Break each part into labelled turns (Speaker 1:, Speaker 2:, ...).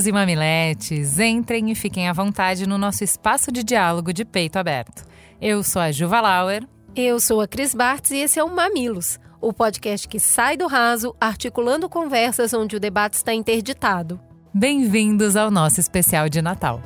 Speaker 1: Mamileiros e mamiletes, entrem e fiquem à vontade no nosso espaço de diálogo de peito aberto. Eu sou a Juva Lauer.
Speaker 2: Eu sou a Cris Bartz e esse é o Mamilos, o podcast que sai do raso, articulando conversas onde o debate está interditado.
Speaker 1: Bem-vindos ao nosso especial de Natal.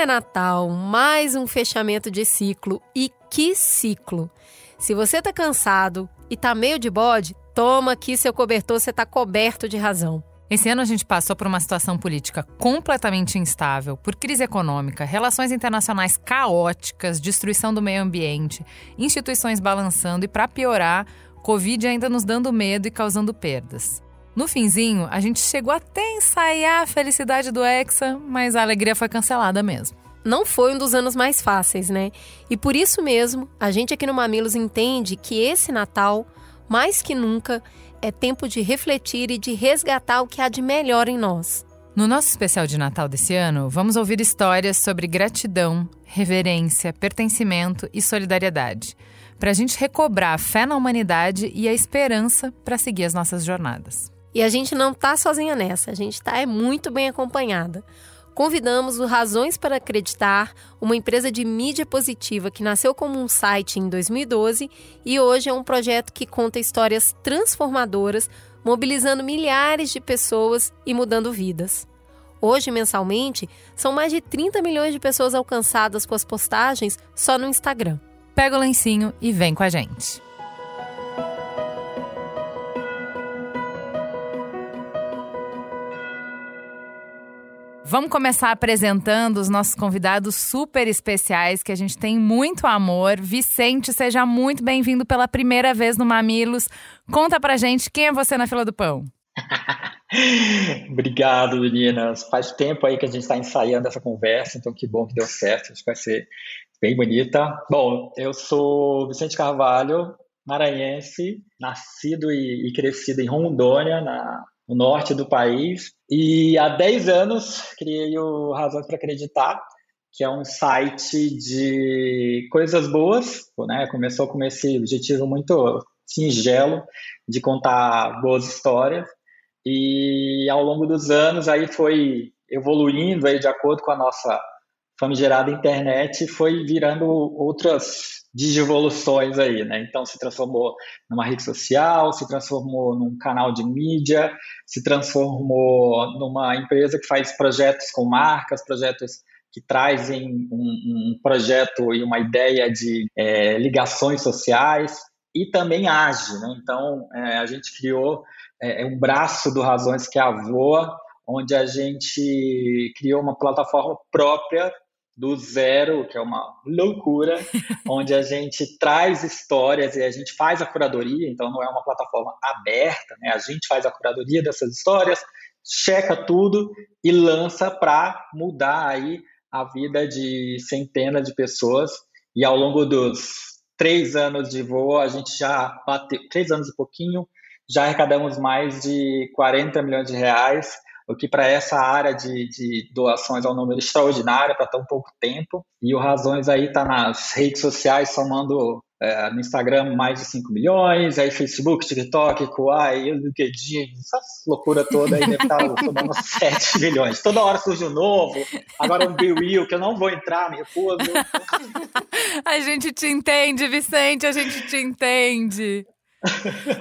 Speaker 2: É Natal, mais um fechamento de ciclo. E que ciclo! Se você tá cansado e tá meio de bode, toma aqui seu cobertor, você tá coberto de razão.
Speaker 1: Esse ano a gente passou por uma situação política completamente instável, por crise econômica, relações internacionais caóticas, destruição do meio ambiente, instituições balançando e, para piorar, Covid ainda nos dando medo e causando perdas. No finzinho, a gente chegou até a ensaiar a felicidade do Hexa, mas a alegria foi cancelada mesmo.
Speaker 2: Não foi um dos anos mais fáceis, né? E por isso mesmo, a gente aqui no Mamilos entende que esse Natal, mais que nunca, é tempo de refletir e de resgatar o que há de melhor em nós.
Speaker 1: No nosso especial de Natal desse ano, vamos ouvir histórias sobre gratidão, reverência, pertencimento e solidariedade, para a gente recobrar a fé na humanidade e a esperança para seguir as nossas jornadas.
Speaker 2: E a gente não está sozinha nessa, a gente está é muito bem acompanhada. Convidamos o Razões para Acreditar, uma empresa de mídia positiva que nasceu como um site em 2012 e hoje é um projeto que conta histórias transformadoras, mobilizando milhares de pessoas e mudando vidas. Hoje, mensalmente, são mais de 30 milhões de pessoas alcançadas com as postagens só no Instagram.
Speaker 1: Pega o lencinho e vem com a gente. Vamos começar apresentando os nossos convidados super especiais, que a gente tem muito amor. Vicente, seja muito bem-vindo pela primeira vez no Mamilos. Conta pra gente quem é você na fila do pão.
Speaker 3: Obrigado, meninas. Faz tempo aí que a gente está ensaiando essa conversa, então que bom que deu certo. Acho que vai ser bem bonita. Bom, eu sou Vicente Carvalho, maranhense, nascido e, e crescido em Rondônia, na, no norte do país. E há 10 anos criei o Razões para Acreditar, que é um site de coisas boas. Né? Começou com esse objetivo muito singelo de contar boas histórias. E ao longo dos anos aí foi evoluindo aí de acordo com a nossa famigerada internet foi virando outras digivoluções aí, né? Então se transformou numa rede social, se transformou num canal de mídia, se transformou numa empresa que faz projetos com marcas, projetos que trazem um, um projeto e uma ideia de é, ligações sociais e também age, né? Então é, a gente criou é, um braço do Razões que é a Voa, onde a gente criou uma plataforma própria do zero, que é uma loucura, onde a gente traz histórias e a gente faz a curadoria, então não é uma plataforma aberta, né? A gente faz a curadoria dessas histórias, checa tudo e lança para mudar aí a vida de centenas de pessoas. E ao longo dos três anos de voo, a gente já bateu, três anos e pouquinho, já arrecadamos mais de 40 milhões de reais o que para essa área de, de, doações é um número extraordinário para tão pouco tempo. E o Razões aí está nas redes sociais somando é, no Instagram mais de 5 milhões, aí Facebook, TikTok, Kuai, LinkedIn, essa loucura toda aí deve estar tá somando 7 milhões. Toda hora surge um novo, agora um Bill Will, que eu não vou entrar, me recuso.
Speaker 1: a gente te entende, Vicente, a gente te entende.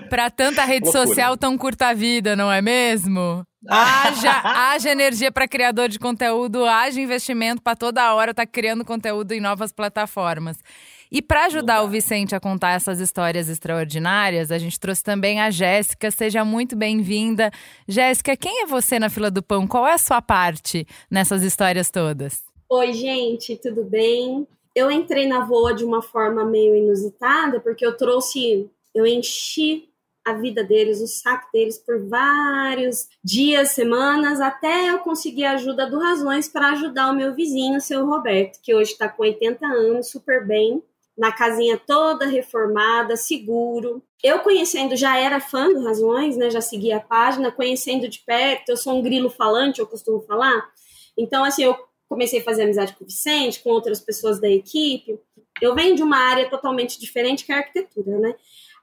Speaker 1: Para tanta rede Loucura. social tão curta vida, não é mesmo? Haja, haja energia para criador de conteúdo, haja investimento para toda hora estar tá criando conteúdo em novas plataformas. E para ajudar o Vicente a contar essas histórias extraordinárias, a gente trouxe também a Jéssica. Seja muito bem-vinda. Jéssica, quem é você na fila do pão? Qual é a sua parte nessas histórias todas?
Speaker 4: Oi, gente, tudo bem? eu entrei na voa de uma forma meio inusitada, porque eu trouxe, eu enchi a vida deles, o saco deles por vários dias, semanas, até eu conseguir a ajuda do Razões para ajudar o meu vizinho, seu Roberto, que hoje está com 80 anos, super bem, na casinha toda reformada, seguro. Eu conhecendo, já era fã do Razões, né? Já seguia a página, conhecendo de perto, eu sou um grilo falante, eu costumo falar. Então, assim, eu comecei a fazer amizade com o Vicente, com outras pessoas da equipe. Eu venho de uma área totalmente diferente que é a arquitetura, né?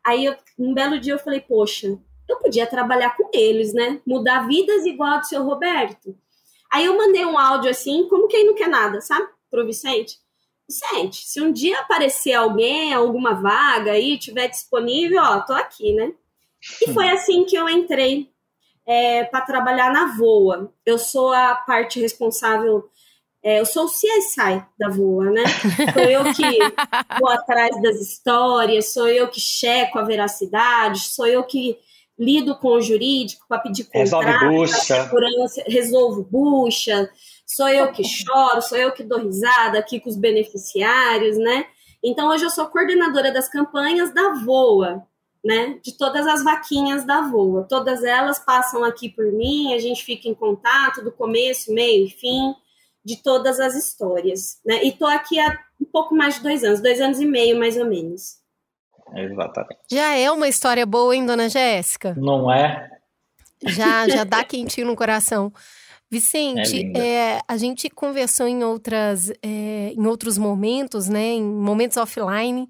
Speaker 4: Aí, eu, um belo dia, eu falei, poxa, eu podia trabalhar com eles, né? Mudar vidas igual a do seu Roberto. Aí eu mandei um áudio assim, como quem não quer nada, sabe? Pro Vicente. Vicente, se um dia aparecer alguém, alguma vaga aí, tiver disponível, ó, tô aqui, né? E foi assim que eu entrei é, para trabalhar na VOA. Eu sou a parte responsável é, eu sou o CSI da VOA, né? Sou eu que vou atrás das histórias, sou eu que checo a veracidade, sou eu que lido com o jurídico para pedir contrato,
Speaker 3: bucha.
Speaker 4: resolvo bucha, sou eu que choro, sou eu que dou risada aqui com os beneficiários, né? Então hoje eu sou coordenadora das campanhas da VOA, né? De todas as vaquinhas da VOA. Todas elas passam aqui por mim, a gente fica em contato do começo, meio e fim de todas as histórias. Né? E estou aqui há um pouco mais de dois anos, dois anos e meio, mais ou menos.
Speaker 3: Exatamente.
Speaker 2: Já é uma história boa, hein, dona Jéssica?
Speaker 3: Não é?
Speaker 2: Já, já dá quentinho no coração. Vicente, é é, a gente conversou em, outras, é, em outros momentos, né, em momentos offline,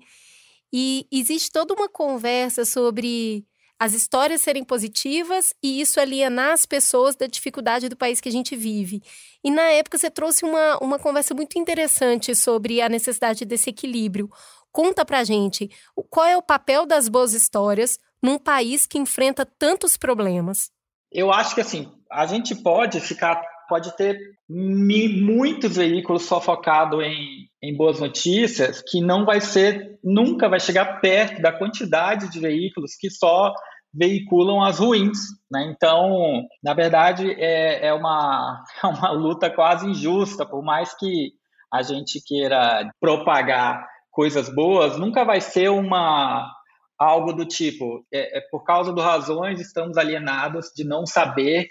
Speaker 2: e existe toda uma conversa sobre as histórias serem positivas e isso alienar as pessoas da dificuldade do país que a gente vive. E na época você trouxe uma, uma conversa muito interessante sobre a necessidade desse equilíbrio. Conta pra gente qual é o papel das boas histórias num país que enfrenta tantos problemas.
Speaker 3: Eu acho que assim, a gente pode ficar, pode ter muitos veículos só focado em, em boas notícias, que não vai ser, nunca vai chegar perto da quantidade de veículos que só veiculam as ruins. Né? Então, na verdade, é, é, uma, é uma luta quase injusta, por mais que a gente queira propagar coisas boas, nunca vai ser uma algo do tipo, é, é por causa do razões estamos alienados de não saber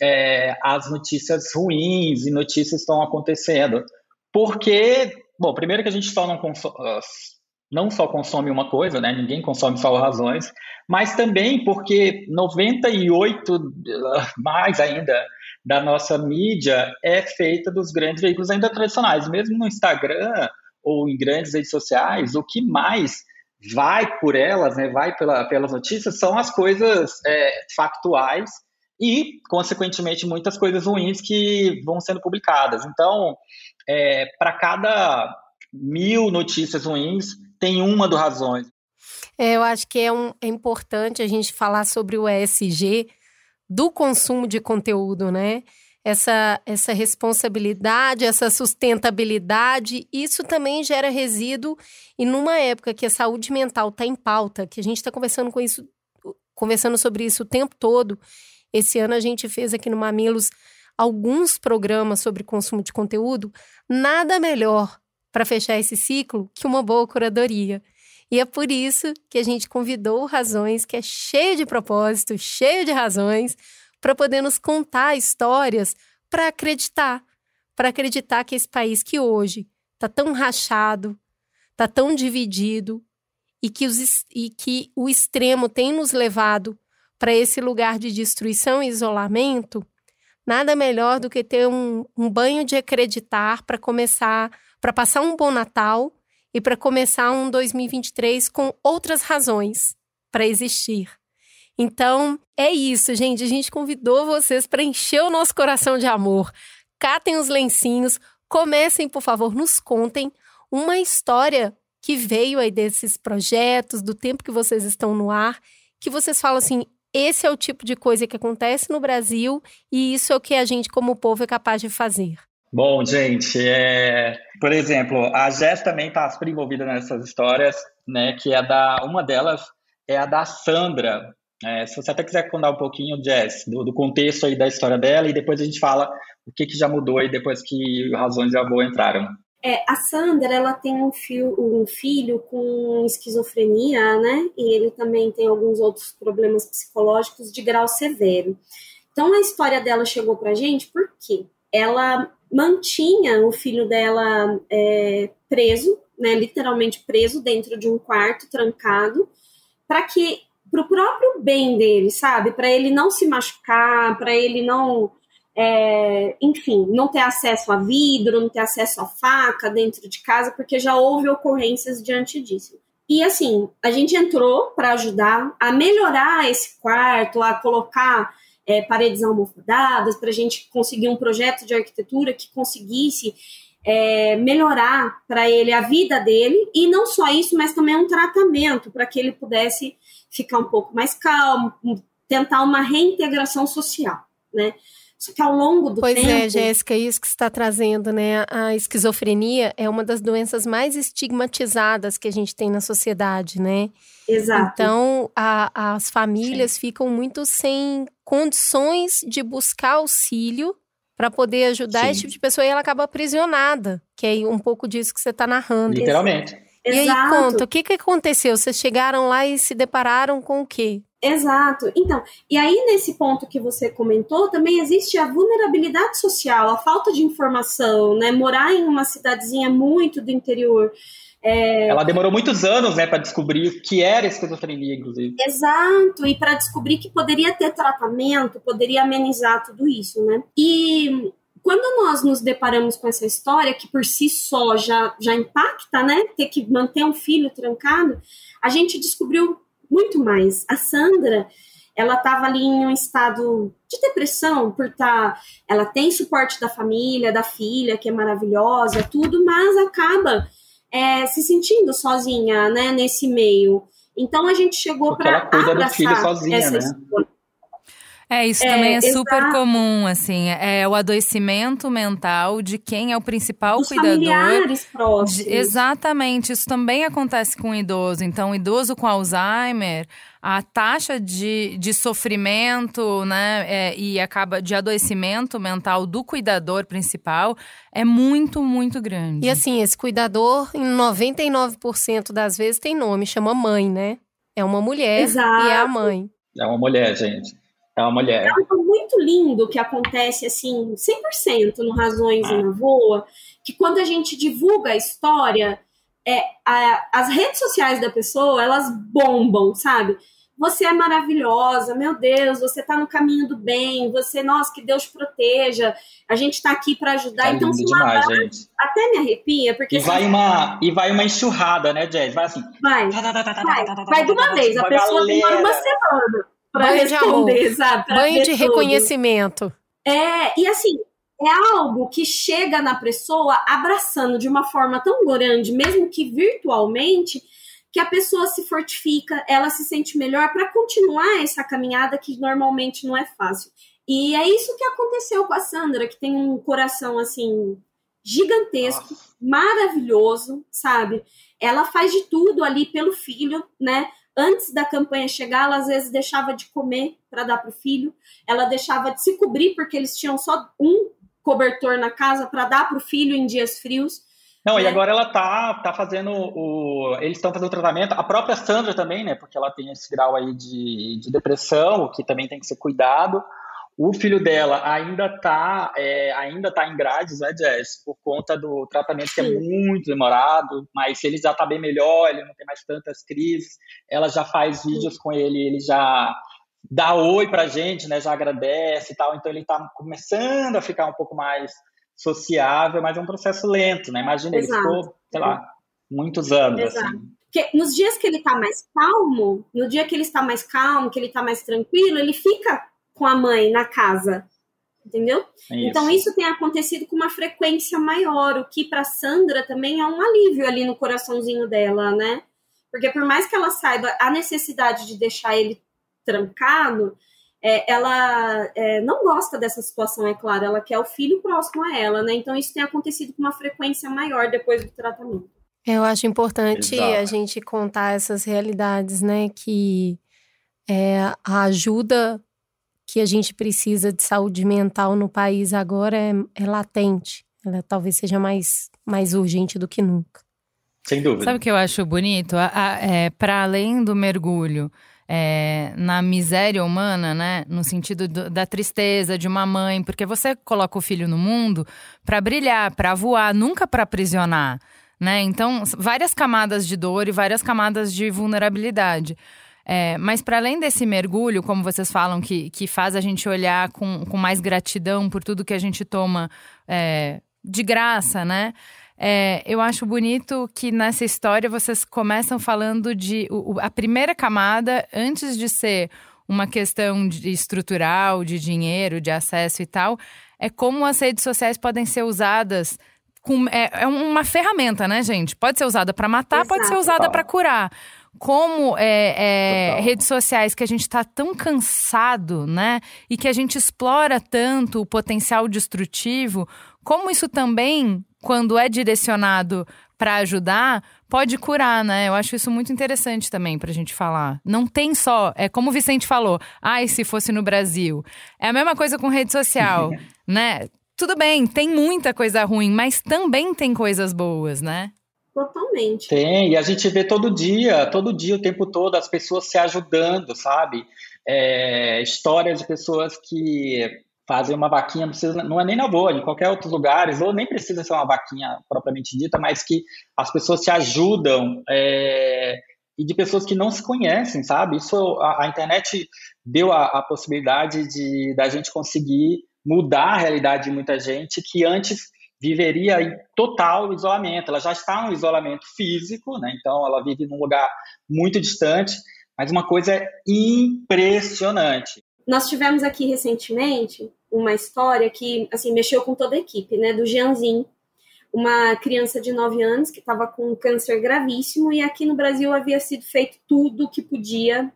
Speaker 3: é, as notícias ruins e notícias estão acontecendo. Porque, bom, primeiro que a gente só não consome, não só consome uma coisa, né? Ninguém consome só razões, mas também porque 98 mais ainda da nossa mídia é feita dos grandes veículos ainda tradicionais, mesmo no Instagram ou em grandes redes sociais, o que mais vai por elas, né, vai pela, pelas notícias, são as coisas é, factuais e, consequentemente, muitas coisas ruins que vão sendo publicadas. Então, é, para cada mil notícias ruins, tem uma do Razões.
Speaker 2: É, eu acho que é, um, é importante a gente falar sobre o ESG do consumo de conteúdo, né? Essa, essa responsabilidade, essa sustentabilidade, isso também gera resíduo. E numa época que a saúde mental está em pauta, que a gente está conversando com isso, conversando sobre isso o tempo todo, esse ano a gente fez aqui no Mamilos alguns programas sobre consumo de conteúdo, nada melhor para fechar esse ciclo que uma boa curadoria. E é por isso que a gente convidou Razões, que é cheio de propósito, cheio de razões, para poder nos contar histórias para acreditar, para acreditar que esse país que hoje está tão rachado, está tão dividido e que, os, e que o extremo tem nos levado para esse lugar de destruição e isolamento, nada melhor do que ter um, um banho de acreditar para começar para passar um bom Natal e para começar um 2023 com outras razões para existir. Então, é isso, gente. A gente convidou vocês para encher o nosso coração de amor. Catem os lencinhos, comecem, por favor, nos contem uma história que veio aí desses projetos, do tempo que vocês estão no ar, que vocês falam assim: esse é o tipo de coisa que acontece no Brasil e isso é o que a gente, como povo, é capaz de fazer.
Speaker 3: Bom, gente, é... por exemplo, a Jess também está super envolvida nessas histórias, né? Que é da uma delas é a da Sandra. É, se você até quiser contar um pouquinho, Jess, do, do, contexto aí da história dela e depois a gente fala o que, que já mudou aí depois que razões de avô entraram.
Speaker 4: É, a Sandra, ela tem um, um filho com esquizofrenia, né? E ele também tem alguns outros problemas psicológicos de grau severo. Então, a história dela chegou pra gente porque ela mantinha o filho dela é, preso, né? Literalmente preso dentro de um quarto, trancado, para que para o próprio bem dele, sabe? Para ele não se machucar, para ele não é, enfim, não ter acesso a vidro, não ter acesso a faca dentro de casa, porque já houve ocorrências diante disso. E assim, a gente entrou para ajudar a melhorar esse quarto, a colocar é, paredes almofadadas, para a gente conseguir um projeto de arquitetura que conseguisse é, melhorar para ele a vida dele, e não só isso, mas também um tratamento para que ele pudesse ficar um pouco mais calmo, tentar uma reintegração social, né? Só que ao longo do
Speaker 2: pois
Speaker 4: tempo.
Speaker 2: Pois é, Jéssica, isso que você está trazendo, né? A esquizofrenia é uma das doenças mais estigmatizadas que a gente tem na sociedade, né?
Speaker 4: Exato.
Speaker 2: Então, a, as famílias Sim. ficam muito sem condições de buscar auxílio para poder ajudar Sim. esse tipo de pessoa e ela acaba aprisionada, que é um pouco disso que você está narrando.
Speaker 3: Literalmente.
Speaker 2: E Exato. aí, conta, o que, que aconteceu? Vocês chegaram lá e se depararam com o quê?
Speaker 4: Exato. Então, e aí nesse ponto que você comentou, também existe a vulnerabilidade social, a falta de informação, né? Morar em uma cidadezinha muito do interior.
Speaker 3: É... Ela demorou muitos anos, né, para descobrir o que era esquizofrenia, inclusive.
Speaker 4: Exato, e para descobrir que poderia ter tratamento, poderia amenizar tudo isso, né? E quando nós nos deparamos com essa história, que por si só já, já impacta, né? Ter que manter um filho trancado, a gente descobriu muito mais. A Sandra, ela estava ali em um estado de depressão, por estar. Tá, ela tem suporte da família, da filha, que é maravilhosa, tudo, mas acaba é, se sentindo sozinha, né, nesse meio. Então a gente chegou para abraçar sozinha, essa né? história.
Speaker 1: É, isso é, também é super exato. comum, assim. É o adoecimento mental de quem é o principal
Speaker 4: Os
Speaker 1: cuidador.
Speaker 4: Familiares próximos.
Speaker 1: De, exatamente, isso também acontece com o idoso. Então, o idoso com Alzheimer, a taxa de, de sofrimento, né, é, e acaba de adoecimento mental do cuidador principal é muito, muito grande.
Speaker 2: E assim, esse cuidador, em 99% das vezes, tem nome, chama mãe, né? É uma mulher Exato. e é a mãe.
Speaker 3: É uma mulher, gente. É uma mulher. É
Speaker 4: algo muito lindo que acontece assim, 100% no Razões ah. e na Voa, que quando a gente divulga a história, é, a, as redes sociais da pessoa, elas bombam, sabe? Você é maravilhosa, meu Deus, você tá no caminho do bem, você, nossa, que Deus proteja, a gente tá aqui para ajudar.
Speaker 3: É então, assim, demais, gente.
Speaker 4: até me arrepia, porque.
Speaker 3: E vai, uma, e vai uma enxurrada, né, Jess? Vai assim.
Speaker 4: Vai. Vai, vai de uma vez, a pessoa demora uma semana para responder, sabe? Pra
Speaker 2: Banho de tudo. reconhecimento.
Speaker 4: É, e assim, é algo que chega na pessoa abraçando de uma forma tão grande, mesmo que virtualmente, que a pessoa se fortifica, ela se sente melhor para continuar essa caminhada que normalmente não é fácil. E é isso que aconteceu com a Sandra, que tem um coração assim gigantesco, Nossa. maravilhoso, sabe? Ela faz de tudo ali pelo filho, né? Antes da campanha chegar, ela às vezes deixava de comer para dar para o filho, ela deixava de se cobrir porque eles tinham só um cobertor na casa para dar para o filho em dias frios.
Speaker 3: Não, né? e agora ela tá, tá fazendo o. Eles estão fazendo o tratamento, a própria Sandra também, né? Porque ela tem esse grau aí de, de depressão, que também tem que ser cuidado. O filho dela ainda está é, ainda tá em grades, né, Jess? Por conta do tratamento que é muito demorado, mas ele já está bem melhor, ele não tem mais tantas crises. Ela já faz vídeos com ele, ele já dá oi pra gente, né? Já agradece e tal. Então ele está começando a ficar um pouco mais sociável, mas é um processo lento, né? Imagina, Exato. ele ficou, sei lá, muitos anos, Exato. assim.
Speaker 4: Porque nos dias que ele está mais calmo, no dia que ele está mais calmo, que ele está mais tranquilo, ele fica com a mãe na casa. Entendeu? É isso. Então, isso tem acontecido com uma frequência maior, o que para Sandra também é um alívio ali no coraçãozinho dela, né? Porque por mais que ela saiba a necessidade de deixar ele trancado, é, ela é, não gosta dessa situação, é claro, ela quer o filho próximo a ela, né? Então isso tem acontecido com uma frequência maior depois do tratamento.
Speaker 2: Eu acho importante Exato. a gente contar essas realidades, né? Que é, a ajuda que a gente precisa de saúde mental no país agora é, é latente. Ela talvez seja mais, mais urgente do que nunca.
Speaker 3: Sem dúvida.
Speaker 1: Sabe o que eu acho bonito? É, Para além do mergulho é, na miséria humana, né? No sentido do, da tristeza de uma mãe, porque você coloca o filho no mundo para brilhar, para voar, nunca para aprisionar, né? Então, várias camadas de dor e várias camadas de vulnerabilidade. É, mas para além desse mergulho, como vocês falam, que, que faz a gente olhar com, com mais gratidão por tudo que a gente toma é, de graça, né? É, eu acho bonito que nessa história vocês começam falando de o, a primeira camada, antes de ser uma questão de estrutural, de dinheiro, de acesso e tal, é como as redes sociais podem ser usadas. Com, é, é uma ferramenta, né, gente? Pode ser usada para matar, Exato. pode ser usada para curar como é, é, redes sociais que a gente está tão cansado, né? E que a gente explora tanto o potencial destrutivo, como isso também quando é direcionado para ajudar, pode curar, né? Eu acho isso muito interessante também para a gente falar. Não tem só, é como o Vicente falou, ai, se fosse no Brasil. É a mesma coisa com rede social, né? Tudo bem, tem muita coisa ruim, mas também tem coisas boas, né?
Speaker 4: Totalmente.
Speaker 3: Tem, e a gente vê todo dia, todo dia, o tempo todo, as pessoas se ajudando, sabe? É, histórias de pessoas que fazem uma vaquinha, não, precisa, não é nem na boa, em qualquer outros lugares, ou nem precisa ser uma vaquinha propriamente dita, mas que as pessoas se ajudam é, e de pessoas que não se conhecem, sabe? Isso a, a internet deu a, a, possibilidade de da gente conseguir mudar a realidade de muita gente que antes viveria em total isolamento. Ela já está um isolamento físico, né? Então ela vive num lugar muito distante, mas uma coisa impressionante.
Speaker 4: Nós tivemos aqui recentemente uma história que assim mexeu com toda a equipe, né? Do Jeanzinho, uma criança de 9 anos que estava com um câncer gravíssimo e aqui no Brasil havia sido feito tudo o que podia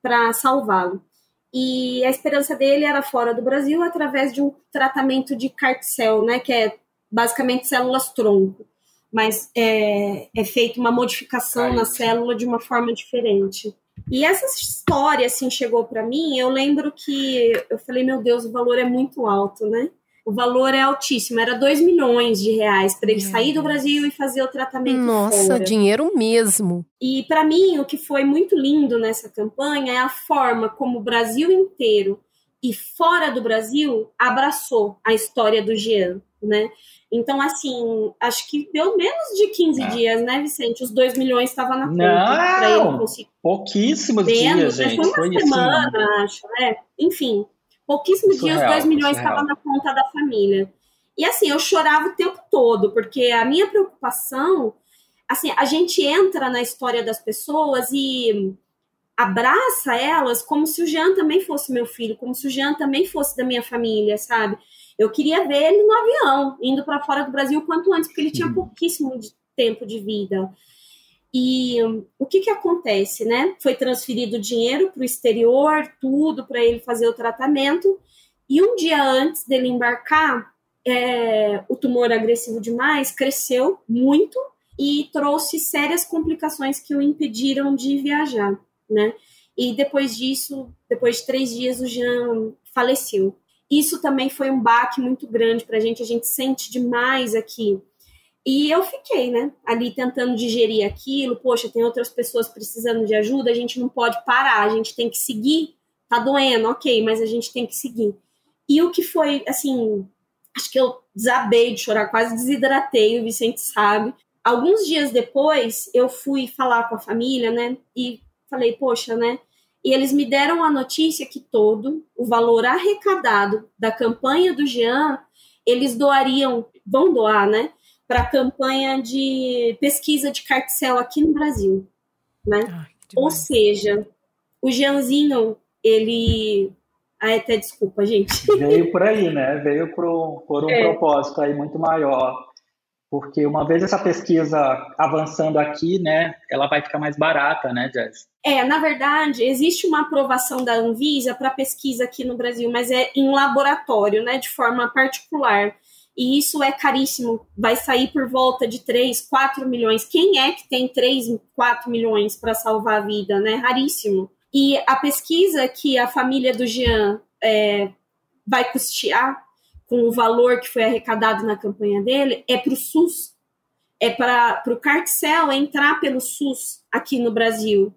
Speaker 4: para salvá-lo. E a esperança dele era fora do Brasil através de um tratamento de carticel, né? Que é basicamente células tronco, mas é, é feita uma modificação na célula de uma forma diferente. E essa história, assim, chegou para mim, eu lembro que eu falei, meu Deus, o valor é muito alto, né? O valor é altíssimo, era 2 milhões de reais para ele sair do Brasil e fazer o tratamento
Speaker 2: Nossa,
Speaker 4: fora.
Speaker 2: dinheiro mesmo.
Speaker 4: E para mim, o que foi muito lindo nessa campanha é a forma como o Brasil inteiro e fora do Brasil abraçou a história do Jean, né? Então, assim, acho que deu menos de 15 é. dias, né, Vicente? Os 2 milhões estavam na conta para ele conseguir.
Speaker 3: Pouquíssimos menos, dias, gente.
Speaker 4: Foi uma foi semana, assim. acho, né? Enfim, pouquíssimos dias, os 2 milhões estavam na conta da família. E assim, eu chorava o tempo todo, porque a minha preocupação, assim, a gente entra na história das pessoas e abraça elas como se o Jean também fosse meu filho, como se o Jean também fosse da minha família, sabe? Eu queria ver ele no avião, indo para fora do Brasil quanto antes, porque ele tinha pouquíssimo de tempo de vida. E um, o que que acontece, né? Foi transferido dinheiro para o exterior, tudo para ele fazer o tratamento. E um dia antes dele embarcar, é, o tumor agressivo demais cresceu muito e trouxe sérias complicações que o impediram de viajar, né? E depois disso, depois de três dias, o Jean faleceu. Isso também foi um baque muito grande para a gente, a gente sente demais aqui. E eu fiquei, né, ali tentando digerir aquilo. Poxa, tem outras pessoas precisando de ajuda, a gente não pode parar, a gente tem que seguir. Tá doendo, ok, mas a gente tem que seguir. E o que foi, assim, acho que eu desabei de chorar, quase desidratei, o Vicente sabe. Alguns dias depois, eu fui falar com a família, né, e falei, poxa, né, e eles me deram a notícia que todo o valor arrecadado da campanha do Jean, eles doariam, vão doar, né, para a campanha de pesquisa de carticel aqui no Brasil, né? Ah, Ou seja, o Jeanzinho, ele ah, até desculpa, gente.
Speaker 3: Veio por aí, né? Veio por, por um é. propósito aí muito maior porque uma vez essa pesquisa avançando aqui, né, ela vai ficar mais barata, né, Jess?
Speaker 4: É, na verdade, existe uma aprovação da Anvisa para pesquisa aqui no Brasil, mas é em laboratório, né, de forma particular. E isso é caríssimo, vai sair por volta de 3, 4 milhões. Quem é que tem 3, 4 milhões para salvar a vida, né? Raríssimo. E a pesquisa que a família do Jean é, vai custear com o valor que foi arrecadado na campanha dele, é para o SUS. É para o cartel entrar pelo SUS aqui no Brasil,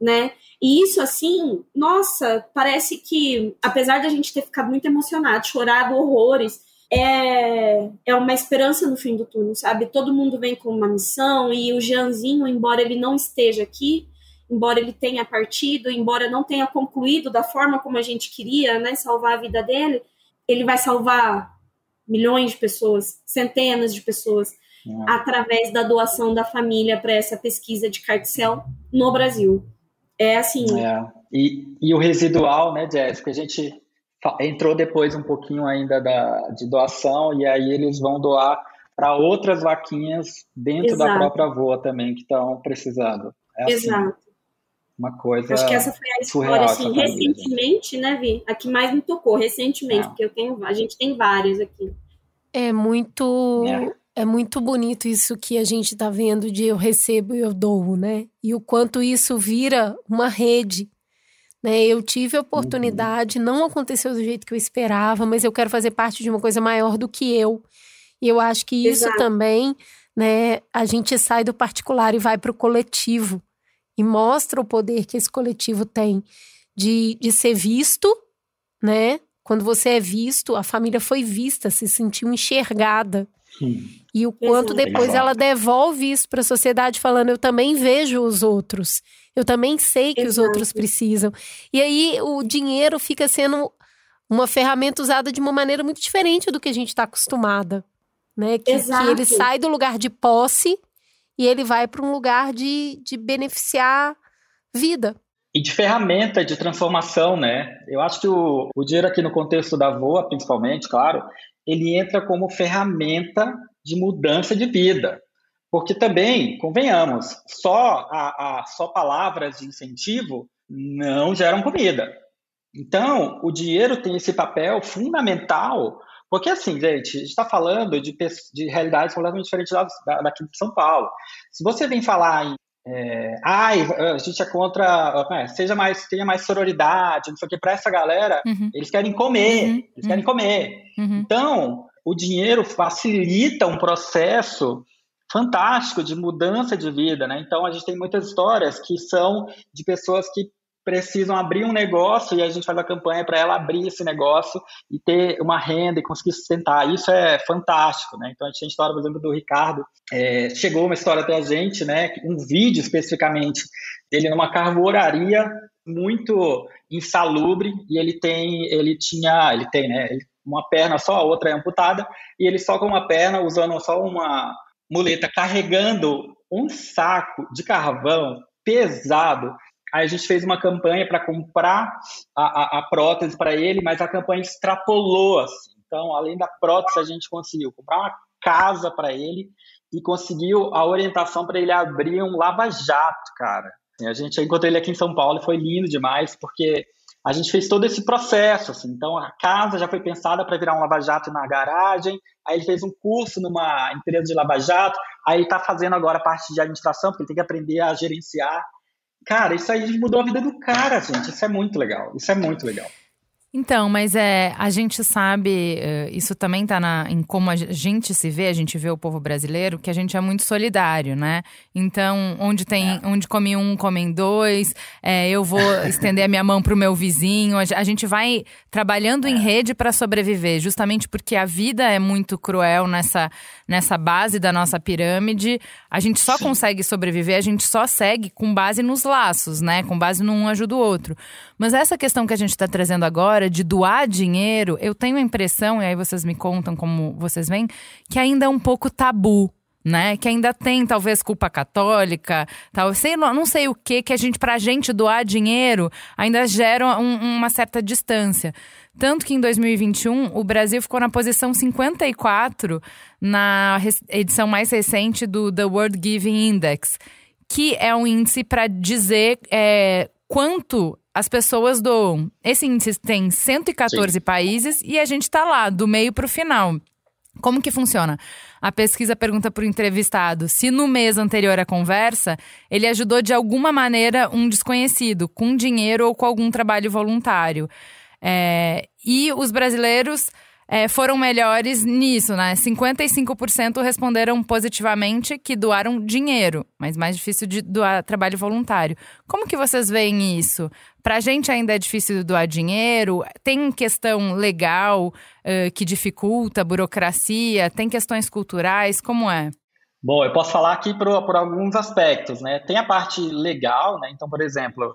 Speaker 4: né? E isso, assim, nossa, parece que, apesar de a gente ter ficado muito emocionado, chorado horrores, é, é uma esperança no fim do túnel, sabe? Todo mundo vem com uma missão e o Jeanzinho, embora ele não esteja aqui, embora ele tenha partido, embora não tenha concluído da forma como a gente queria, né, salvar a vida dele, ele vai salvar milhões de pessoas, centenas de pessoas, é. através da doação da família para essa pesquisa de carticel no Brasil. É assim.
Speaker 3: É. E, e o residual, né, Jéssica? A gente entrou depois um pouquinho ainda da, de doação e aí eles vão doar para outras vaquinhas dentro Exato. da própria voa também que estão precisando.
Speaker 4: É assim, Exato.
Speaker 3: Uma coisa.
Speaker 4: Acho que essa foi a história, assim, recentemente, né, Vi? A que mais me tocou, recentemente, é. porque eu tenho, a gente tem várias aqui.
Speaker 2: É muito. É. é muito bonito isso que a gente está vendo de eu recebo e eu dou, né? E o quanto isso vira uma rede né? Eu tive a uhum. oportunidade, uhum. não aconteceu do jeito que eu esperava, mas eu quero fazer parte de uma coisa maior do que eu. E eu acho que isso Exato. também, né? A gente sai do particular e vai para o coletivo e mostra o poder que esse coletivo tem de, de ser visto, né? Quando você é visto, a família foi vista, se sentiu enxergada. Sim. E o quanto depois ela devolve isso para a sociedade, falando: eu também vejo os outros. Eu também sei que Exato. os outros precisam. E aí o dinheiro fica sendo uma ferramenta usada de uma maneira muito diferente do que a gente está acostumada. Né? Que, que, ele sai do lugar de posse e ele vai para um lugar de, de beneficiar vida.
Speaker 3: E de ferramenta de transformação, né? Eu acho que o, o dinheiro aqui no contexto da VOA, principalmente, claro, ele entra como ferramenta de mudança de vida. Porque também, convenhamos, só, a, a, só palavras de incentivo não geram comida. Então, o dinheiro tem esse papel fundamental, porque assim, gente, a gente está falando de, de realidades completamente diferentes da, daqui de São Paulo. Se você vem falar em é, ai, a gente é contra, é, seja mais, tenha mais sororidade, não sei o que, para essa galera, uhum. eles querem comer, uhum. eles querem comer. Uhum. Então, o dinheiro facilita um processo fantástico de mudança de vida, né? Então a gente tem muitas histórias que são de pessoas que precisam abrir um negócio e a gente faz a campanha para ela abrir esse negócio e ter uma renda e conseguir sustentar. Isso é fantástico, né? Então a gente tem história, por exemplo, do Ricardo. É, chegou uma história até a gente, né? Um vídeo especificamente dele numa carvoaria muito insalubre e ele tem, ele tinha, ele tem, né? Uma perna só, a outra é amputada e ele só com uma perna usando só uma muleta carregando um saco de carvão pesado. Aí a gente fez uma campanha para comprar a, a, a prótese para ele, mas a campanha extrapolou. Assim. Então, além da prótese, a gente conseguiu comprar uma casa para ele e conseguiu a orientação para ele abrir um lava-jato, cara. A gente encontrou ele aqui em São Paulo e foi lindo demais, porque a gente fez todo esse processo, assim. Então, a casa já foi pensada para virar um lava-jato na garagem, aí ele fez um curso numa empresa de lava-jato, aí ele está fazendo agora a parte de administração, porque ele tem que aprender a gerenciar. Cara, isso aí mudou a vida do cara, gente. Isso é muito legal. Isso é muito legal.
Speaker 1: Então, mas é, a gente sabe, eh, isso também está em como a gente se vê, a gente vê o povo brasileiro, que a gente é muito solidário, né? Então, onde tem, é. onde come um, comem dois, é, eu vou estender a minha mão para o meu vizinho. A gente vai trabalhando é. em rede para sobreviver, justamente porque a vida é muito cruel nessa, nessa base da nossa pirâmide. A gente só Sim. consegue sobreviver, a gente só segue com base nos laços, né? Com base num ajuda o outro. Mas essa questão que a gente está trazendo agora de doar dinheiro, eu tenho a impressão, e aí vocês me contam como vocês veem, que ainda é um pouco tabu. Né? Que ainda tem talvez culpa católica, tal, sei, não sei o que que a gente pra gente doar dinheiro ainda gera um, uma certa distância. Tanto que em 2021 o Brasil ficou na posição 54 na edição mais recente do The World Giving Index, que é um índice para dizer é, quanto as pessoas doam. Esse índice tem 114 Sim. países e a gente está lá, do meio para o final. Como que funciona? A pesquisa pergunta para o entrevistado se no mês anterior à conversa ele ajudou de alguma maneira um desconhecido, com dinheiro ou com algum trabalho voluntário. É, e os brasileiros é, foram melhores nisso, né? 55% responderam positivamente que doaram dinheiro, mas mais difícil de doar trabalho voluntário. Como que vocês veem isso? Pra gente ainda é difícil doar dinheiro? Tem questão legal uh, que dificulta, burocracia? Tem questões culturais? Como é?
Speaker 3: Bom, eu posso falar aqui por, por alguns aspectos, né? Tem a parte legal, né? Então, por exemplo,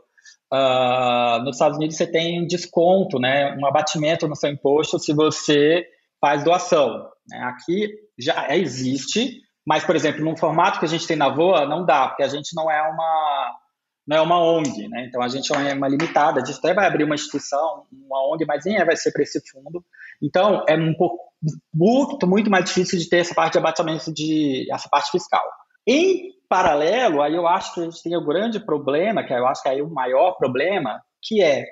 Speaker 3: Uh, nos Estados Unidos você tem um desconto, né, um abatimento no seu imposto se você faz doação. Né? Aqui já existe, mas, por exemplo, no formato que a gente tem na VOA, não dá, porque a gente não é uma, não é uma ONG, né? então a gente é uma limitada, a gente até vai abrir uma instituição, uma ONG, mas nem é, vai ser para esse fundo. Então, é um pouco, muito, muito mais difícil de ter essa parte de abatimento, de, essa parte fiscal. Em paralelo, aí eu acho que a gente tem o um grande problema, que eu acho que é o maior problema, que é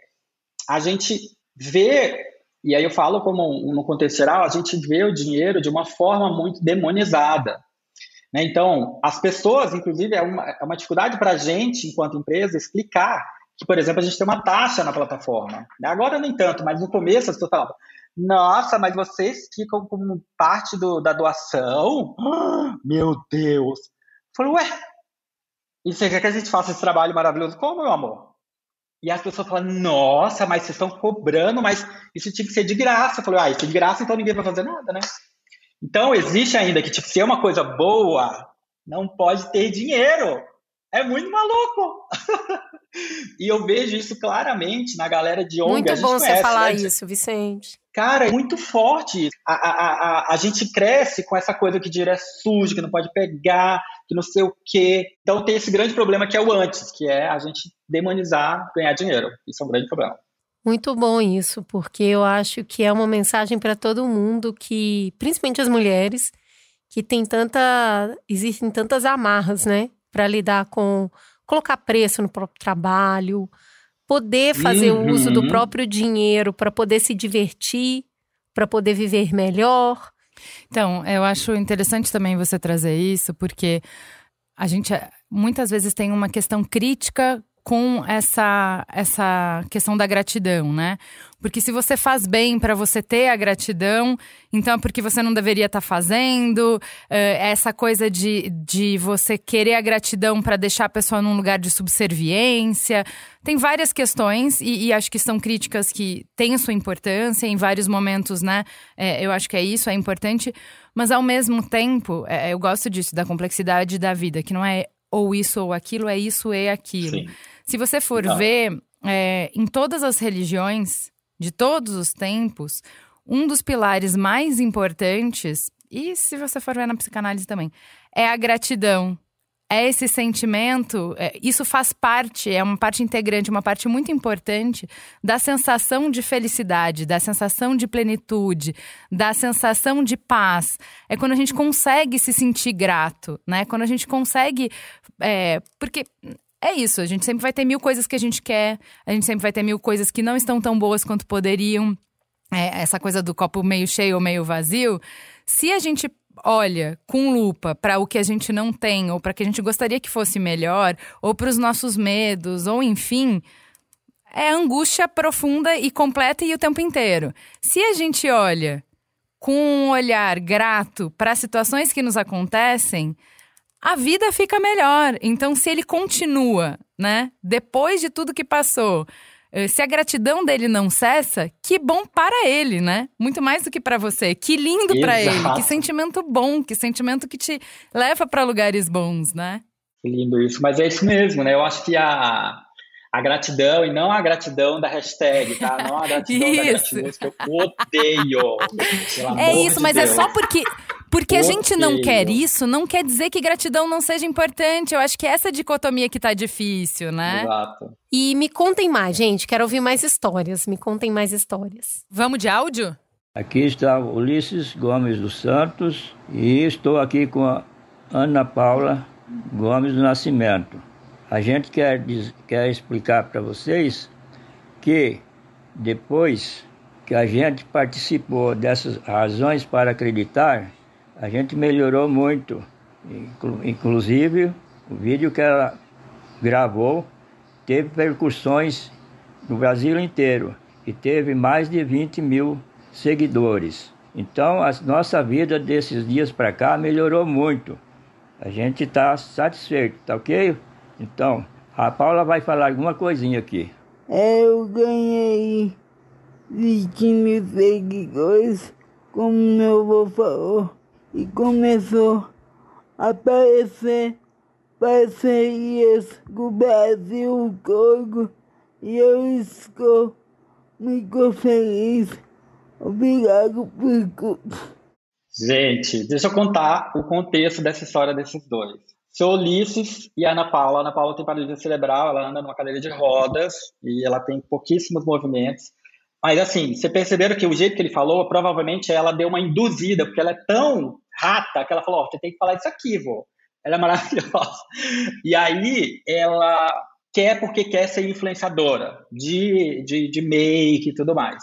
Speaker 3: a gente vê, e aí eu falo como no contexto geral, a gente vê o dinheiro de uma forma muito demonizada. Né? Então, as pessoas, inclusive, é uma, é uma dificuldade para a gente, enquanto empresa, explicar que, por exemplo, a gente tem uma taxa na plataforma. Agora, nem tanto, mas no começo as pessoas falavam, nossa, mas vocês ficam como parte do, da doação? meu Deus! Falei, ué, e você quer que a gente faça esse trabalho maravilhoso? Como, meu amor? E as pessoas falam, nossa, mas vocês estão cobrando, mas isso tinha que ser de graça. Eu falei, ah, isso é de graça, então ninguém vai fazer nada, né? Então, existe ainda que, tipo, se é uma coisa boa, não pode ter dinheiro. É muito maluco. e eu vejo isso claramente na galera de ONG.
Speaker 2: Muito bom
Speaker 3: você conhece,
Speaker 2: falar
Speaker 3: né?
Speaker 2: isso, Vicente.
Speaker 3: Cara, é muito forte. A, a, a, a gente cresce com essa coisa que dinheiro é sujo, que não pode pegar, que não sei o quê. Então tem esse grande problema que é o antes, que é a gente demonizar ganhar dinheiro. Isso é um grande problema.
Speaker 2: Muito bom isso, porque eu acho que é uma mensagem para todo mundo que, principalmente as mulheres, que tem tanta. existem tantas amarras, né? Para lidar com colocar preço no próprio trabalho, poder fazer uhum. o uso do uhum. próprio dinheiro para poder se divertir, para poder viver melhor.
Speaker 1: Então, eu acho interessante também você trazer isso, porque a gente muitas vezes tem uma questão crítica com essa, essa questão da gratidão, né? Porque se você faz bem para você ter a gratidão, então é porque você não deveria estar tá fazendo. É essa coisa de, de você querer a gratidão para deixar a pessoa num lugar de subserviência. Tem várias questões, e, e acho que são críticas que têm sua importância em vários momentos, né? É, eu acho que é isso, é importante. Mas ao mesmo tempo, é, eu gosto disso, da complexidade da vida, que não é ou isso ou aquilo, é isso e aquilo. Sim. Se você for Não. ver, é, em todas as religiões, de todos os tempos, um dos pilares mais importantes, e se você for ver na psicanálise também, é a gratidão é esse sentimento, é, isso faz parte, é uma parte integrante, uma parte muito importante da sensação de felicidade, da sensação de plenitude, da sensação de paz. É quando a gente consegue se sentir grato, né? Quando a gente consegue. É, porque é isso, a gente sempre vai ter mil coisas que a gente quer, a gente sempre vai ter mil coisas que não estão tão boas quanto poderiam. É, essa coisa do copo meio cheio ou meio vazio. Se a gente olha com lupa para o que a gente não tem, ou para que a gente gostaria que fosse melhor, ou para os nossos medos, ou enfim, é angústia profunda e completa e o tempo inteiro. Se a gente olha com um olhar grato para situações que nos acontecem, a vida fica melhor. Então, se ele continua, né, depois de tudo que passou, eh, se a gratidão dele não cessa, que bom para ele, né? Muito mais do que para você. Que lindo para ele, que sentimento bom, que sentimento que te leva para lugares bons, né?
Speaker 3: Que lindo isso, mas é isso mesmo, né? Eu acho que a, a gratidão e não a gratidão da hashtag, tá? Não a gratidão da gratidão que eu odeio.
Speaker 1: É isso, mas é Deus. é só porque porque a gente não quer isso, não quer dizer que gratidão não seja importante. Eu acho que é essa dicotomia que tá difícil, né?
Speaker 3: Exato.
Speaker 2: E me contem mais, gente. Quero ouvir mais histórias. Me contem mais histórias.
Speaker 1: Vamos de áudio?
Speaker 5: Aqui está Ulisses Gomes dos Santos e estou aqui com a Ana Paula Gomes do Nascimento. A gente quer, quer explicar para vocês que depois que a gente participou dessas razões para acreditar, a gente melhorou muito. Inclusive, o vídeo que ela gravou teve percussões no Brasil inteiro e teve mais de 20 mil seguidores. Então, a nossa vida desses dias para cá melhorou muito. A gente está satisfeito, tá ok? Então, a Paula vai falar alguma coisinha aqui.
Speaker 6: Eu ganhei 20 mil seguidores, como meu avô falou, e começou a aparecer parcerias com o Brasil todo e eu estou muito feliz. Obrigado por
Speaker 3: Gente, deixa eu contar o contexto dessa história desses dois. Sou Ulisses e Ana Paula. Ana Paula tem paralisia cerebral, ela anda numa cadeira de rodas e ela tem pouquíssimos movimentos. Mas assim, você perceberam que o jeito que ele falou, provavelmente ela deu uma induzida, porque ela é tão rata que ela falou: Ó, oh, você tem que falar isso aqui, vô. Ela é maravilhosa. E aí ela quer porque quer ser influenciadora de, de, de make e tudo mais.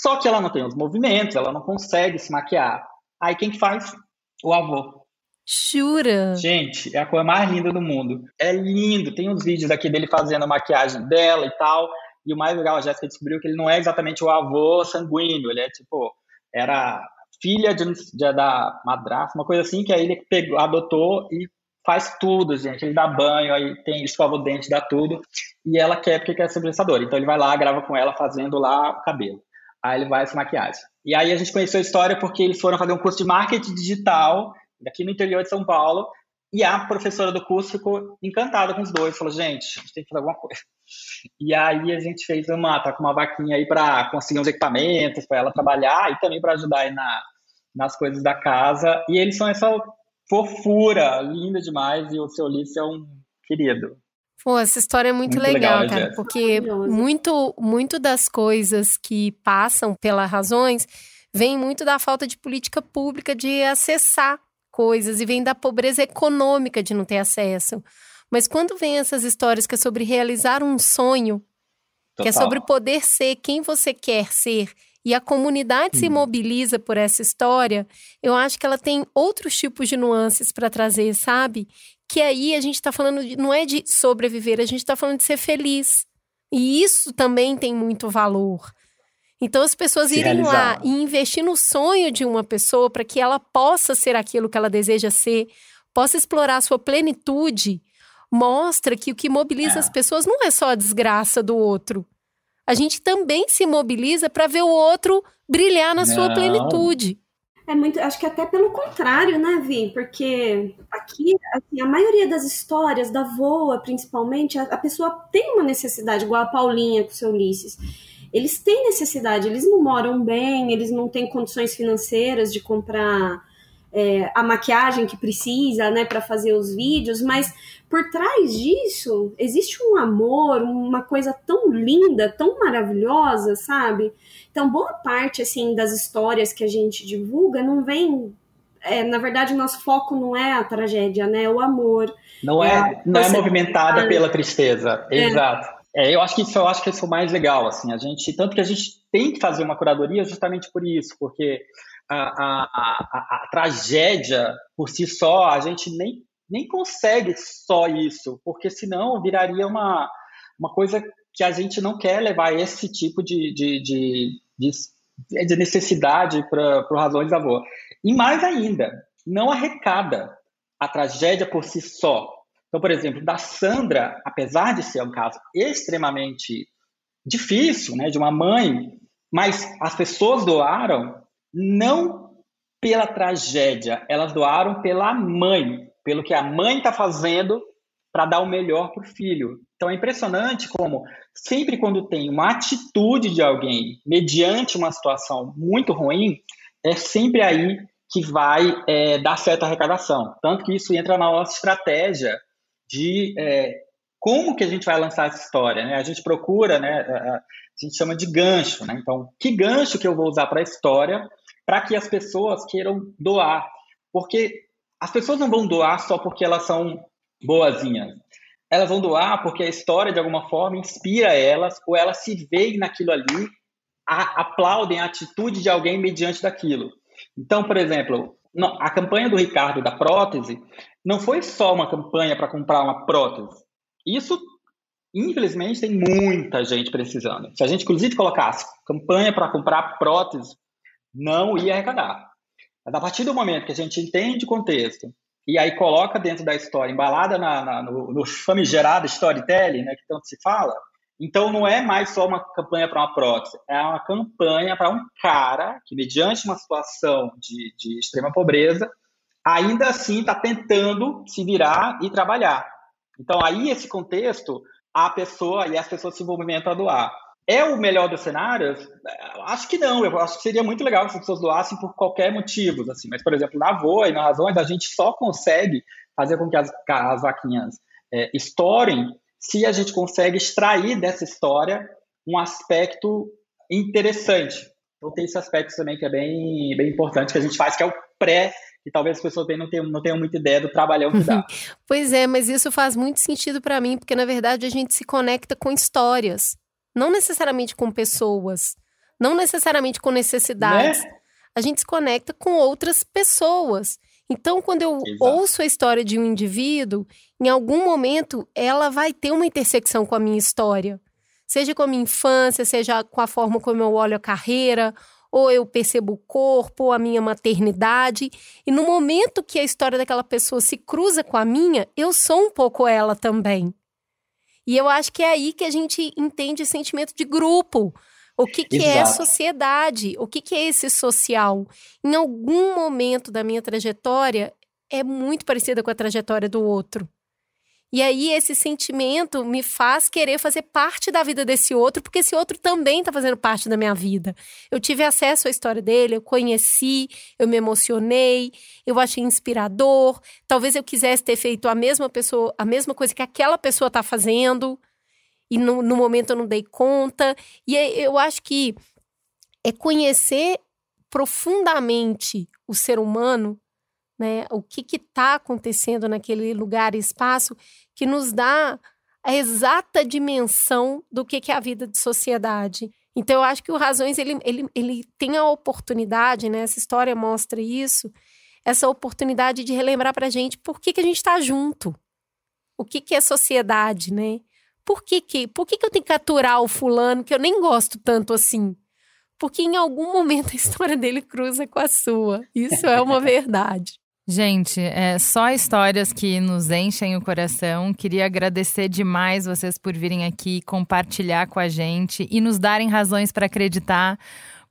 Speaker 3: Só que ela não tem os movimentos, ela não consegue se maquiar. Aí quem que faz? O avô.
Speaker 2: Jura?
Speaker 3: Gente, é a coisa mais linda do mundo. É lindo. Tem uns vídeos aqui dele fazendo a maquiagem dela e tal. E o mais legal, a Jéssica descobriu que ele não é exatamente o avô sanguíneo. Ele é tipo, era filha de, de, da madrasta, uma coisa assim, que aí ele pegou, adotou e faz tudo, gente. Ele dá banho, aí tem escova o dente, dá tudo. E ela quer porque quer ser influenciadora. Então ele vai lá, grava com ela fazendo lá o cabelo. Aí ele vai essa maquiagem. E aí a gente conheceu a história porque eles foram fazer um curso de marketing digital aqui no interior de São Paulo. E a professora do curso ficou encantada com os dois, falou: gente, a gente tem que fazer alguma coisa. E aí a gente fez uma, tá com uma vaquinha aí para conseguir uns equipamentos para ela trabalhar e também para ajudar aí na, nas coisas da casa. E eles são essa fofura, linda demais, e o seu Ulisses é um querido.
Speaker 2: Pô, essa história é muito, muito legal, legal, cara, porque muito, muito das coisas que passam pelas razões vem muito da falta de política pública de acessar coisas e vem da pobreza econômica de não ter acesso. Mas quando vem essas histórias que é sobre realizar um sonho, Total. que é sobre poder ser quem você quer ser, e a comunidade hum. se mobiliza por essa história, eu acho que ela tem outros tipos de nuances para trazer, sabe? Que aí a gente está falando, de, não é de sobreviver, a gente está falando de ser feliz. E isso também tem muito valor. Então, as pessoas Se irem realizar. lá e investir no sonho de uma pessoa para que ela possa ser aquilo que ela deseja ser, possa explorar a sua plenitude, mostra que o que mobiliza é. as pessoas não é só a desgraça do outro. A gente também se mobiliza para ver o outro brilhar na não. sua plenitude.
Speaker 4: É muito, acho que até pelo contrário, né, Vi? Porque aqui, assim, a maioria das histórias, da voa principalmente, a, a pessoa tem uma necessidade, igual a Paulinha com o seu Ulisses eles têm necessidade, eles não moram bem, eles não têm condições financeiras de comprar é, a maquiagem que precisa, né, para fazer os vídeos, mas por trás disso existe um amor, uma coisa tão linda, tão maravilhosa, sabe? Então, boa parte, assim, das histórias que a gente divulga não vem é, na verdade, o nosso foco não é a tragédia, né? É o amor.
Speaker 3: Não é, é não é movimentada pela tristeza. É. Exato. É, eu acho que isso eu acho que isso é o mais legal, assim, a gente, tanto que a gente tem que fazer uma curadoria justamente por isso, porque a, a, a, a tragédia por si só, a gente nem, nem consegue só isso, porque senão viraria uma, uma coisa que a gente não quer levar esse tipo de, de, de, de, de necessidade para razões da avó. E mais ainda, não arrecada a tragédia por si só. Então, por exemplo, da Sandra, apesar de ser um caso extremamente difícil, né, de uma mãe, mas as pessoas doaram não pela tragédia, elas doaram pela mãe, pelo que a mãe está fazendo para dar o melhor para o filho. Então é impressionante como sempre quando tem uma atitude de alguém mediante uma situação muito ruim, é sempre aí que vai é, dar certa arrecadação. Tanto que isso entra na nossa estratégia de é, como que a gente vai lançar essa história. Né? A gente procura, né, a, gente chama de gancho. Né? Então, que gancho que eu vou usar para a história para que as pessoas queiram doar? Porque as pessoas não vão doar só porque elas são boazinhas. Elas vão doar porque a história, de alguma forma, inspira elas, ou elas se veem naquilo ali, a, aplaudem a atitude de alguém mediante daquilo. Então, por exemplo, a campanha do Ricardo da prótese não foi só uma campanha para comprar uma prótese. Isso, infelizmente, tem muita gente precisando. Se a gente, inclusive, colocasse campanha para comprar prótese, não ia arrecadar. Mas a partir do momento que a gente entende o contexto e aí coloca dentro da história, embalada na, na, no, no famigerado storytelling, né, que tanto se fala, então não é mais só uma campanha para uma prótese, é uma campanha para um cara que, mediante uma situação de, de extrema pobreza, ainda assim está tentando se virar e trabalhar. Então aí esse contexto, a pessoa e as pessoas se movimentam a doar. É o melhor dos cenários? Acho que não. Eu acho que seria muito legal se as pessoas doassem por qualquer motivo, assim. Mas, por exemplo, na Voa e na Razões, a gente só consegue fazer com que as, as vaquinhas é, estourem se a gente consegue extrair dessa história um aspecto interessante. Então tem esse aspecto também que é bem, bem importante, que a gente faz, que é o pré, que talvez as pessoas não tenham, não tenham muita ideia do trabalhão que dá.
Speaker 2: pois é, mas isso faz muito sentido para mim, porque na verdade a gente se conecta com histórias, não necessariamente com pessoas, não necessariamente com necessidades. Né? A gente se conecta com outras pessoas. Então, quando eu Exato. ouço a história de um indivíduo, em algum momento ela vai ter uma intersecção com a minha história. Seja com a minha infância, seja com a forma como eu olho a carreira, ou eu percebo o corpo, ou a minha maternidade. E no momento que a história daquela pessoa se cruza com a minha, eu sou um pouco ela também. E eu acho que é aí que a gente entende sentimento de grupo. O que, que é sociedade? O que, que é esse social? Em algum momento da minha trajetória, é muito parecida com a trajetória do outro. E aí esse sentimento me faz querer fazer parte da vida desse outro, porque esse outro também está fazendo parte da minha vida. Eu tive acesso à história dele, eu conheci, eu me emocionei, eu achei inspirador. Talvez eu quisesse ter feito a mesma pessoa, a mesma coisa que aquela pessoa está fazendo e no, no momento eu não dei conta. E eu acho que é conhecer profundamente o ser humano, né? O que está acontecendo naquele lugar e espaço que nos dá a exata dimensão do que, é a vida de sociedade. Então, eu acho que o Razões ele, ele, ele tem a oportunidade, né? Essa história mostra isso, essa oportunidade de relembrar para a gente por que, que a gente está junto. O que, que é sociedade, né? Por que, que, por que, que eu tenho que aturar o fulano que eu nem gosto tanto assim? Porque em algum momento a história dele cruza com a sua. Isso é uma verdade.
Speaker 1: Gente, é só histórias que nos enchem o coração. Queria agradecer demais vocês por virem aqui compartilhar com a gente e nos darem razões para acreditar.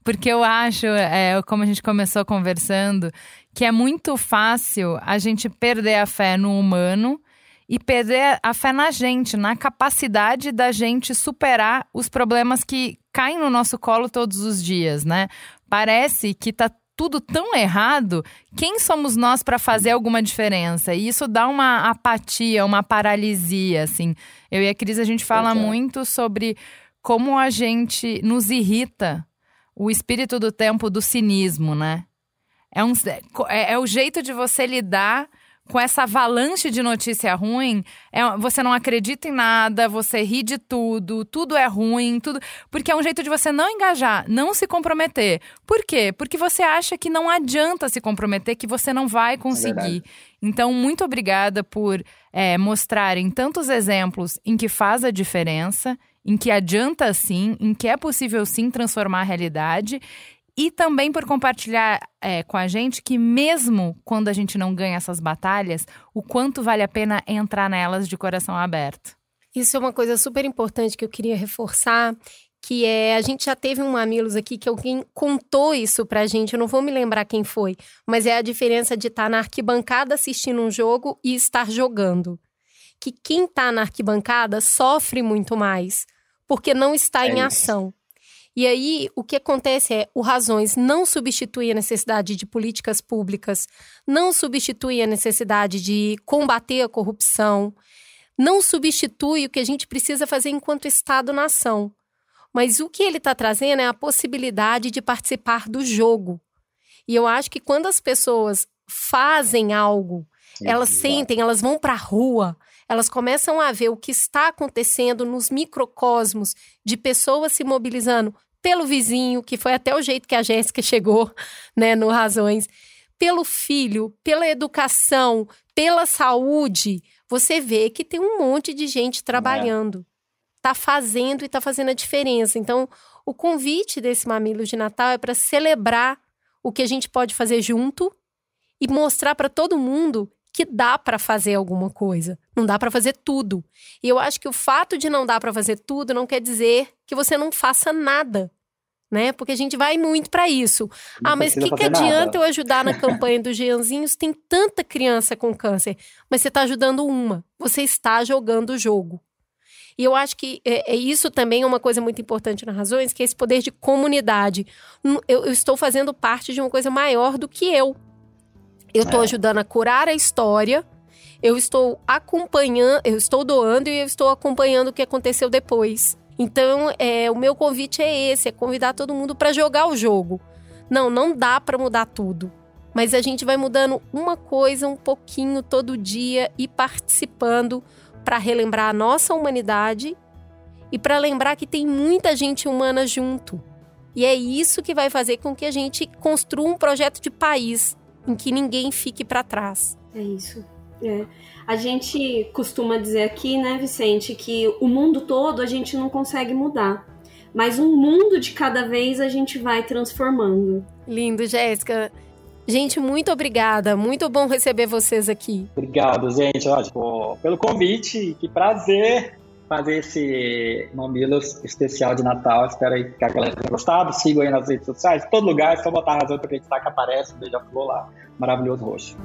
Speaker 1: Porque eu acho, é, como a gente começou conversando, que é muito fácil a gente perder a fé no humano e perder a fé na gente, na capacidade da gente superar os problemas que caem no nosso colo todos os dias, né? Parece que tá tudo tão errado, quem somos nós para fazer alguma diferença? E isso dá uma apatia, uma paralisia, assim. Eu e a Cris, a gente fala muito sobre como a gente nos irrita o espírito do tempo do cinismo, né? É, um, é, é o jeito de você lidar com essa avalanche de notícia ruim, é, você não acredita em nada, você ri de tudo, tudo é ruim, tudo. Porque é um jeito de você não engajar, não se comprometer. Por quê? Porque você acha que não adianta se comprometer, que você não vai conseguir. É então, muito obrigada por é, mostrarem tantos exemplos em que faz a diferença, em que adianta sim, em que é possível sim transformar a realidade e também por compartilhar é, com a gente que, mesmo quando a gente não ganha essas batalhas, o quanto vale a pena entrar nelas de coração aberto.
Speaker 2: Isso é uma coisa super importante que eu queria reforçar, que é a gente já teve um mamilos aqui que alguém contou isso pra gente, eu não vou me lembrar quem foi, mas é a diferença de estar tá na arquibancada assistindo um jogo e estar jogando. Que quem tá na arquibancada sofre muito mais, porque não está é em isso. ação. E aí, o que acontece é, o Razões não substitui a necessidade de políticas públicas, não substitui a necessidade de combater a corrupção, não substitui o que a gente precisa fazer enquanto Estado-nação. Mas o que ele está trazendo é a possibilidade de participar do jogo. E eu acho que quando as pessoas fazem algo, Sim, elas sentem, elas vão para a rua, elas começam a ver o que está acontecendo nos microcosmos de pessoas se mobilizando pelo vizinho, que foi até o jeito que a Jéssica chegou, né, no Razões, pelo filho, pela educação, pela saúde, você vê que tem um monte de gente trabalhando. É. Tá fazendo e tá fazendo a diferença. Então, o convite desse mamilo de Natal é para celebrar o que a gente pode fazer junto e mostrar para todo mundo que dá para fazer alguma coisa. Não dá para fazer tudo. E eu acho que o fato de não dar para fazer tudo não quer dizer que você não faça nada. Né? Porque a gente vai muito para isso.
Speaker 3: Não
Speaker 2: ah, mas o que, que adianta eu ajudar na campanha dos Jeanzinhos? Tem tanta criança com câncer, mas você está ajudando uma. Você está jogando o jogo. E eu acho que é, é, isso também é uma coisa muito importante na Razões, que é esse poder de comunidade. Eu, eu estou fazendo parte de uma coisa maior do que eu. Eu estou é. ajudando a curar a história. Eu estou acompanhando, eu estou doando e eu estou acompanhando o que aconteceu depois. Então, é, o meu convite é esse: é convidar todo mundo para jogar o jogo. Não, não dá para mudar tudo. Mas a gente vai mudando uma coisa um pouquinho todo dia e participando para relembrar a nossa humanidade e para lembrar que tem muita gente humana junto. E é isso que vai fazer com que a gente construa um projeto de país em que ninguém fique para trás.
Speaker 4: É isso. É. A gente costuma dizer aqui, né, Vicente, que o mundo todo a gente não consegue mudar. Mas um mundo de cada vez a gente vai transformando.
Speaker 2: Lindo, Jéssica. Gente, muito obrigada. Muito bom receber vocês aqui.
Speaker 3: Obrigado, gente. Ó, pelo convite. Que prazer fazer esse Mamilos especial de Natal. Espero aí que a galera tenha gostado. Sigam aí nas redes sociais. Em todo lugar, é só botar a razão para acreditar que aparece beija-flor lá. Maravilhoso roxo.